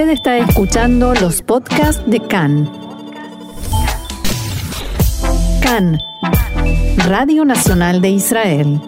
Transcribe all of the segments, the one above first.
Usted está escuchando los podcasts de CAN. CAN, Radio Nacional de Israel.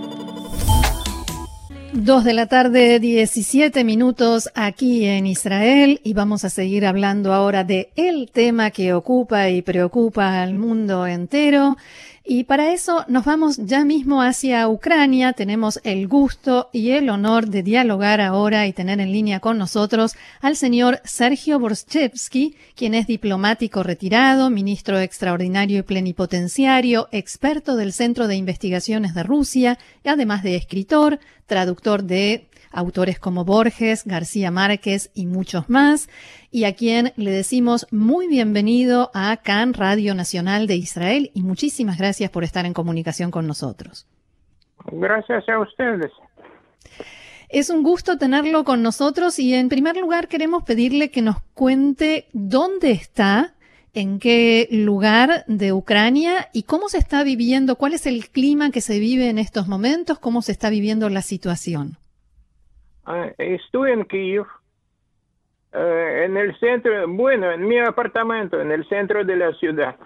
Dos de la tarde, 17 minutos aquí en Israel y vamos a seguir hablando ahora de el tema que ocupa y preocupa al mundo entero y para eso nos vamos ya mismo hacia Ucrania. Tenemos el gusto y el honor de dialogar ahora y tener en línea con nosotros al señor Sergio Borchevsky, quien es diplomático retirado, ministro extraordinario y plenipotenciario, experto del Centro de Investigaciones de Rusia, y además de escritor, traductor de autores como Borges, García Márquez y muchos más, y a quien le decimos muy bienvenido a CAN Radio Nacional de Israel y muchísimas gracias por estar en comunicación con nosotros. Gracias a ustedes. Es un gusto tenerlo con nosotros y en primer lugar queremos pedirle que nos cuente dónde está, en qué lugar de Ucrania y cómo se está viviendo, cuál es el clima que se vive en estos momentos, cómo se está viviendo la situación. Ah, estoy en Kiev, eh, en el centro, bueno, en mi apartamento, en el centro de la ciudad.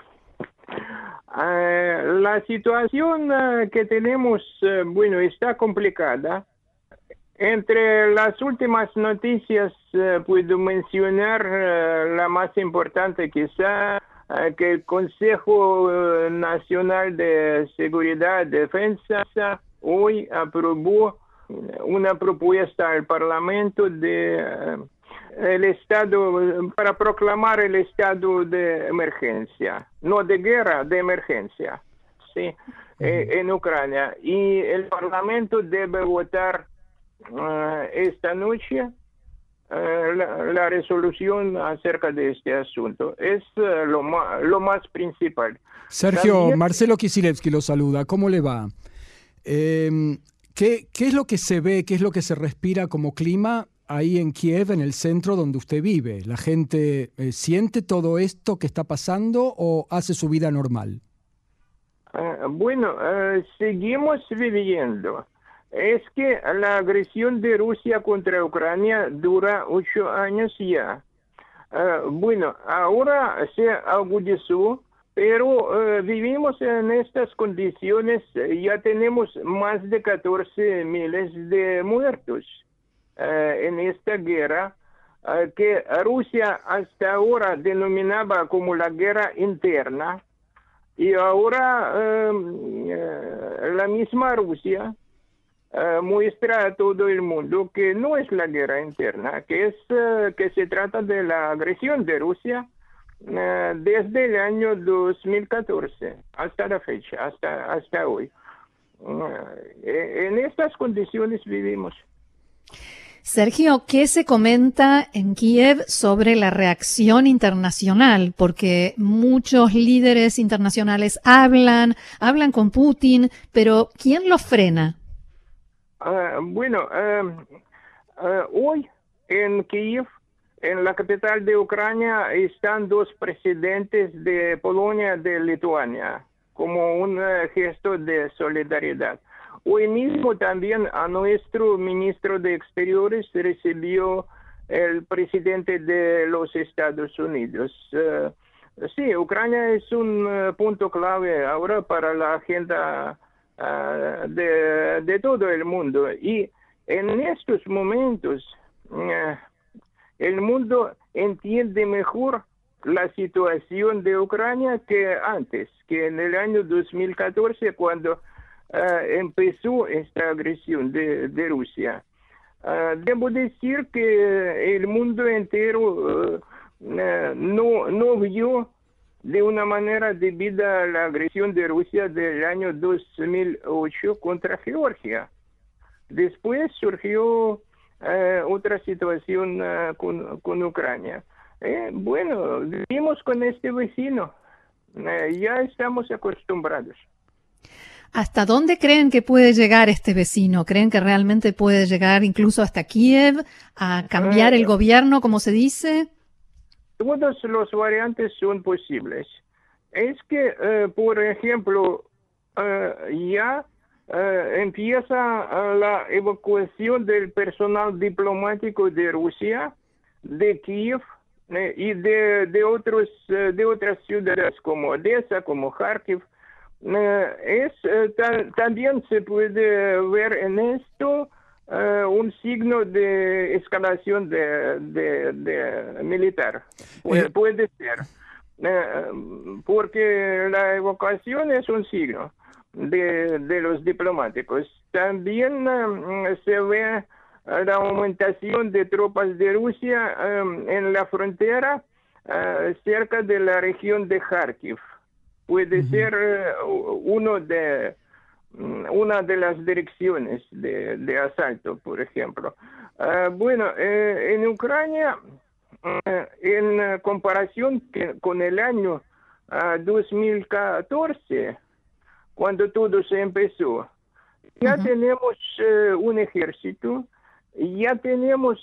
Ah, la situación ah, que tenemos, eh, bueno, está complicada. Entre las últimas noticias eh, puedo mencionar la más importante quizá, que el Consejo Nacional de Seguridad y Defensa hoy aprobó una propuesta al Parlamento de eh, el estado para proclamar el estado de emergencia, no de guerra, de emergencia, sí, eh, en Ucrania y el Parlamento debe votar eh, esta noche la, resolución acerca de este asunto. Es lo, más, lo más principal. Sergio, Marcelo Kisilevsky lo saluda. ¿Cómo le va? ¿Qué, es lo que se ve, qué es lo que se respira como clima ahí en Kiev, en el centro donde usted vive? ¿La gente eh, siente todo esto que está pasando o hace su vida normal? Ah, bueno, ah, seguimos viviendo. Es que la agresión de Rusia contra Ucrania dura ocho años ya. Ah, bueno, ahora se agudizó pero eh, vivimos en estas condiciones, eh, ya tenemos más de 14 miles de muertos eh, en esta guerra que Rusia hasta ahora denominaba como la guerra interna. Y ahora la misma Rusia muestra a todo el mundo que no es la guerra interna, que es que se trata de la agresión de Rusia desde el año 2014 hasta la fecha, hasta, hasta hoy. Eh, en estas condiciones vivimos. Sergio, ¿qué se comenta en Kiev sobre la reacción internacional? Porque muchos líderes internacionales hablan, hablan con Putin, pero ¿quién lo frena? Ah, bueno, eh, hoy en Kiev en la capital de Ucrania están dos presidentes de Polonia y de Lituania como un eh, gesto de solidaridad. Hoy mismo también a nuestro ministro de Exteriores recibió el presidente de los Estados Unidos. Eh, sí, Ucrania es un eh, punto clave ahora para la agenda de, de, todo el mundo. Y en estos momentos, el mundo entiende mejor la situación de Ucrania que antes, que en el año 2014 cuando eh, empezó esta agresión de, Rusia. Eh, debo decir que el mundo entero eh, no, no vio de una manera debida la agresión de Rusia del año 2008 contra Georgia. Después surgió eh, otra situación eh, con, Ucrania. Eh, bueno, vivimos con este vecino, ya estamos acostumbrados. ¿Hasta dónde creen que puede llegar este vecino? ¿Creen que realmente puede llegar incluso hasta Kiev a cambiar el gobierno, como se dice? Todos los variantes son posibles. Es que, por ejemplo, ya eh, empieza eh, la evacuación del personal diplomático de Rusia de Kiev y de, de, otros, de otras ciudades como Odessa, como Kharkiv. es, también se puede ver en esto un signo de escalación de, de, militar. Puede, puede ser. porque la evocación es un signo de, de los diplomáticos. También se ve la aumentación de tropas de Rusia em, en la frontera eh, cerca de la región de Kharkiv. Puede ser eh, uno de, mm, una de las direcciones de, asalto, por ejemplo. Eh, bueno, en Ucrania, en comparación con el año 2014, cuando todo se empezó, ya tenemos un ejército ya tenemos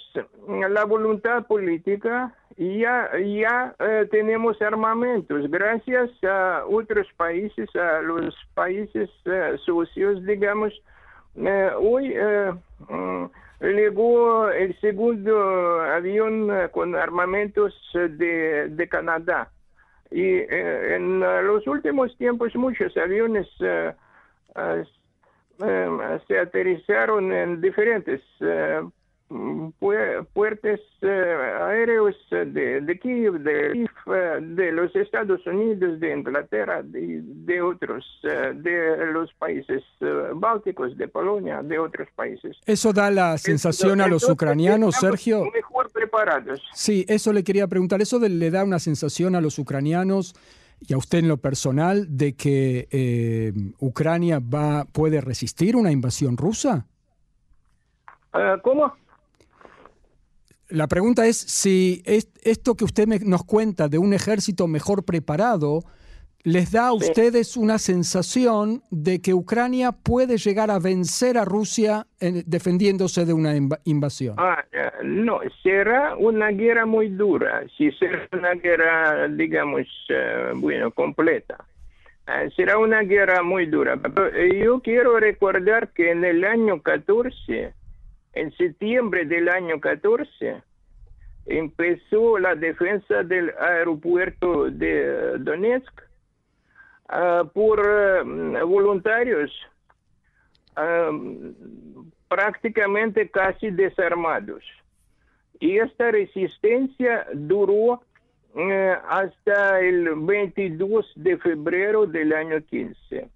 la voluntad política, ya, ya eh, tenemos armamentos, gracias a otros países, a los países eh, socios, digamos. Eh, hoy mm, llegó el segundo avión con armamentos de, de Canadá. Y en los últimos tiempos muchos aviones eh, se aterrizaron en diferentes eh, puertos eh, aéreos de, de Kiev, de, de los Estados Unidos, de Inglaterra, de, de otros, de los países bálticos, de Polonia, de otros países. ¿Eso da la sensación a los ucranianos, Sergio? Mejor preparados. Sí, eso le quería preguntar. ¿Eso le da una sensación a los ucranianos? y a usted en lo personal de que eh, Ucrania va puede resistir una invasión rusa? Ah, ¿Cómo? La pregunta es si esto que usted nos cuenta de un ejército mejor preparado les da a ustedes una sensación de que Ucrania puede llegar a vencer a Rusia defendiéndose de una invasión. Ah, eh, no, será una guerra muy dura, si será una guerra, digamos, eh, bueno, completa. Eh, será una guerra muy dura. yo quiero recordar que en el año 14, en septiembre del año 14, empezó la defensa del aeropuerto de Donetsk Ah, por eh, voluntarios ah, prácticamente casi desarmados. Y esta resistencia duró eh, hasta el 22 de febrero del año 15.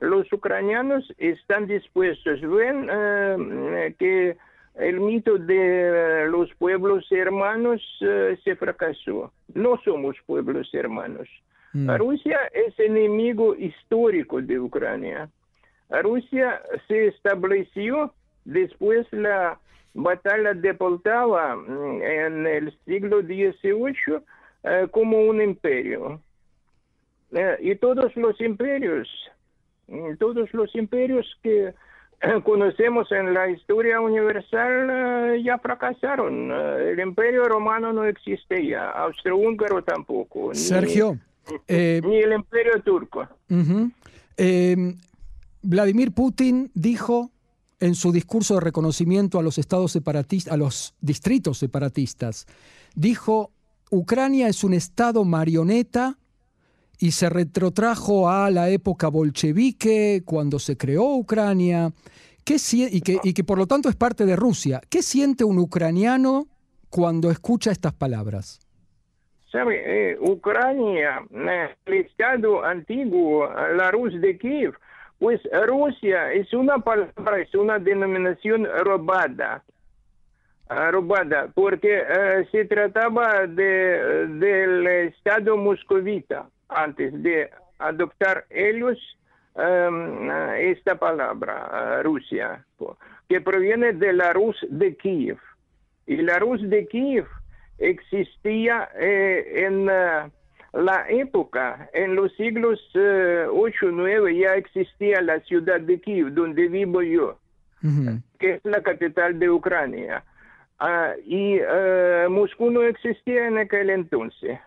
Los ucranianos están dispuestos, ven eh, que el mito de los pueblos hermanos se fracasó. No somos pueblos hermanos. Mm. Rusia es enemigo histórico de Ucrania. Rusia se estableció después de la batalla de Poltava mm, en el siglo XVIII eh, como un imperio. Eh, y todos los imperios, mm, todos los imperios que eh, conocemos en la historia universal ya fracasaron. el imperio romano no existe ya, austrohúngaro tampoco. Sergio. Eh, ni el imperio turco. Em, Vladimir Putin dijo en su discurso de reconocimiento a los estados separatistas, a los distritos separatistas, dijo, Ucrania es un estado marioneta y se retrotrajo a la época bolchevique, cuando se creó Ucrania, y, que, y que por lo tanto es parte de Rusia. ¿Qué siente un ucraniano cuando escucha estas palabras? Eh, Ucrania, eh, el Estado antiguo, la Rus de Kiev, pues Rusia es una palabra, es una denominación robada. Ah, robada, porque eh, se trataba de, del Estado moscovita antes de adoptar ellos em, esta palabra, Rusia, que proviene de la Rus de Kiev. Y la Rus de Kiev existía eh, en eh, la época, en los siglos 8 eh, 9 ya existía la ciudad de Kiev, donde vivo yo, que es la capital de Ucrania. Ah, y Moscú no existía en aquel entonces.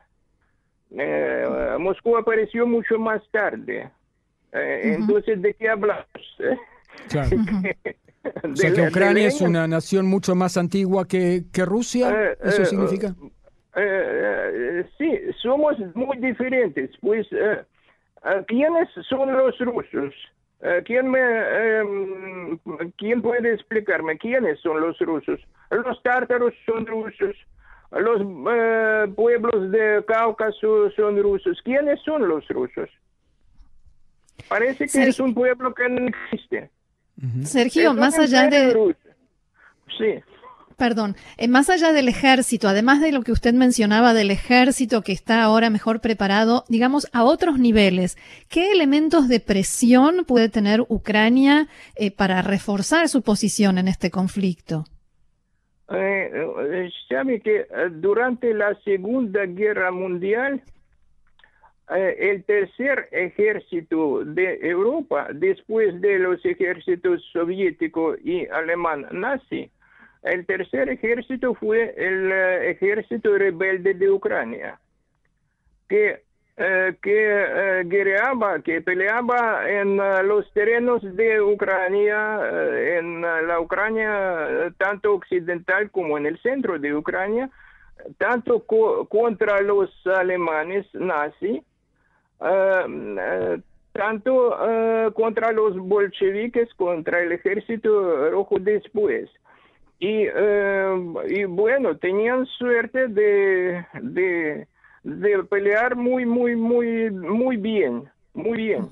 Moscú apareció mucho más tarde. Entonces, ¿de qué hablamos? O sea que Ucrania es una nación mucho más antigua que, que Rusia, Eh, ¿eso eh, significa? Eh, sí, somos muy diferentes. Pues, ¿quiénes son los rusos? ¿quién, me, eh, ¿Quién puede explicarme quiénes son los rusos? Los tártaros son rusos. Los eh, pueblos de Cáucaso son rusos. ¿Quiénes son los rusos? Parece que Sergio- es un pueblo que no existe. Sergio, Es más allá de. Sí. Perdón, eh, más allá del ejército, además de lo que usted mencionaba del ejército que está ahora mejor preparado, digamos, a otros niveles, ¿qué elementos de presión puede tener Ucrania eh, para reforzar su posición en este conflicto? Eh, eh, sabe que durante la Segunda Guerra Mundial, el tercer ejército de Europa, después de los ejércitos soviético y alemán nazi, el tercer ejército fue el eh, ejército rebelde de Ucrania, que, eh, que eh, guerreaba, que peleaba en eh, los terrenos de Ucrania, eh, en eh, la Ucrania eh, tanto occidental como en el centro de Ucrania, tanto co- contra los alemanes nazi, eh, eh, tanto eh, contra los bolcheviques, contra el ejército rojo después. Y, eh, y bueno, tenían suerte de, de, de pelear muy, muy, muy, muy bien, muy bien.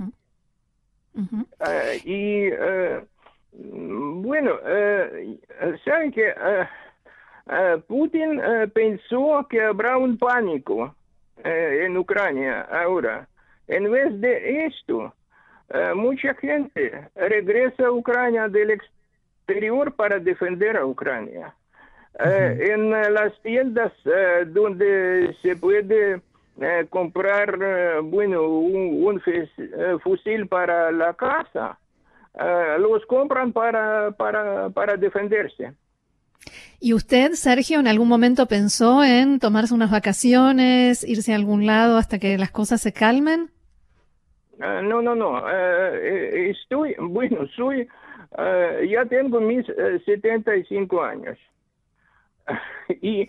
Ujú. Eh, y eh, bueno, eh, saben que eh, eh, Putin eh, pensó que habrá un pánico eh, en Ucrania ahora. En vez de esto, eh, mucha gente regresa a Ucrania del exterior para defender a Ucrania. Eh, en las tiendas eh, donde se puede eh, comprar, bueno, un, un fes- fusil para la casa, los compran para, para, para defenderse. ¿Y usted, Sergio, en algún momento pensó en tomarse unas vacaciones, irse a algún lado hasta que las cosas se calmen? No, no, no. estoy, bueno, soy, ya tengo mis eh, 75 años. y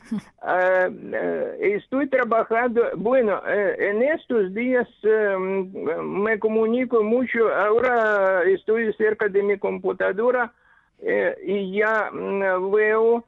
estoy trabajando, bueno, eh, en estos días me comunico mucho, ahora estoy cerca de mi computadora y ya veo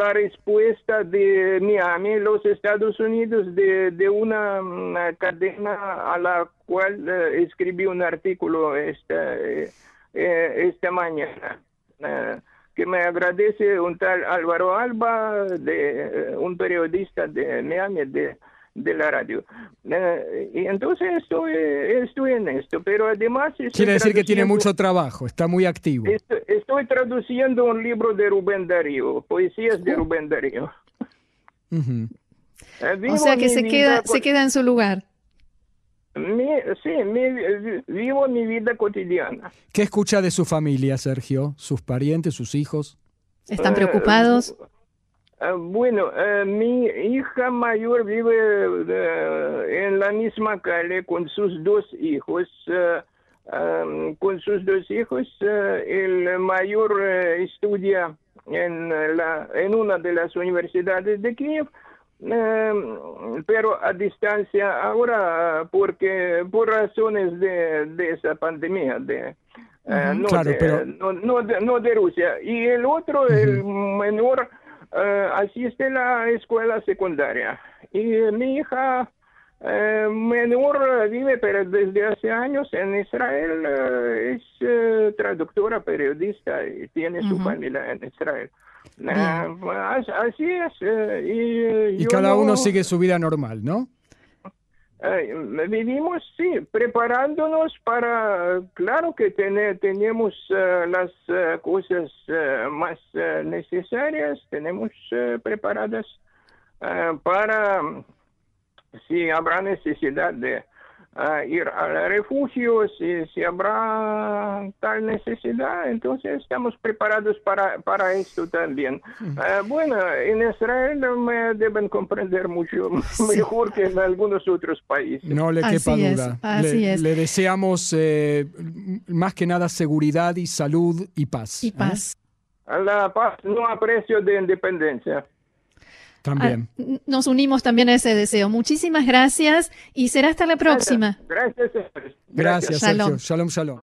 la respuesta de Miami, los Estados Unidos, de, de una, mm, cadena a la cual eh, escribí un artículo esta, eh, eh, mañana, eh, que me agradece un tal Álvaro Alba, de, eh, un periodista de Miami, de, de la radio. Eh, y entonces estoy, estoy en esto, pero además... Quiere decir que tiene mucho trabajo, está muy activo. Estoy, estoy traduciendo un libro de Rubén Darío, poesías de Rubén Darío. Ujú. Eh, vivo O sea que se queda, se queda en su lugar. mi- sí, mi- vivo mi vida cotidiana. ¿Qué escucha de su familia, Sergio? ¿Sus parientes, sus hijos? ¿Están Eh, preocupados? eh, bueno, eh, mi hija mayor vive eh, en la misma calle con sus dos hijos. eh, um, con sus dos hijos, eh, el mayor eh, estudia en, eh, la, en una de las universidades de Kiev, eh, pero a distancia ahora porque por razones de, de esa pandemia de eh, no, Claro, de, pero- no, no de, no de Rusia. Y el otro el menor eh, asiste a la escuela secundaria. Y mi hija eh, menor vive pero desde hace años en Israel eh, es eh, traductora periodista y tiene su familia en Israel. Así es y, cada no- uno sigue su vida normal, ¿no? Vivimos, sí, preparándonos para, claro que tene- tenemos eh, las eh, cosas eh, más necesarias, tenemos preparadas para, si habrá necesidad de, a ir al refugio si, si habrá tal necesidad. Entonces estamos preparados para, para esto también. Ah, bueno, en Israel me deben comprender mucho mejor que en algunos otros países. No le quepa duda. le, le, deseamos eh, más que nada seguridad y salud y paz. Y ¿eh? paz. La paz no aprecio de independencia. También. Ah, nos unimos también a ese deseo. Muchísimas gracias y será hasta la próxima. Gracias. Gracias, Sergio. Shalom, shalom.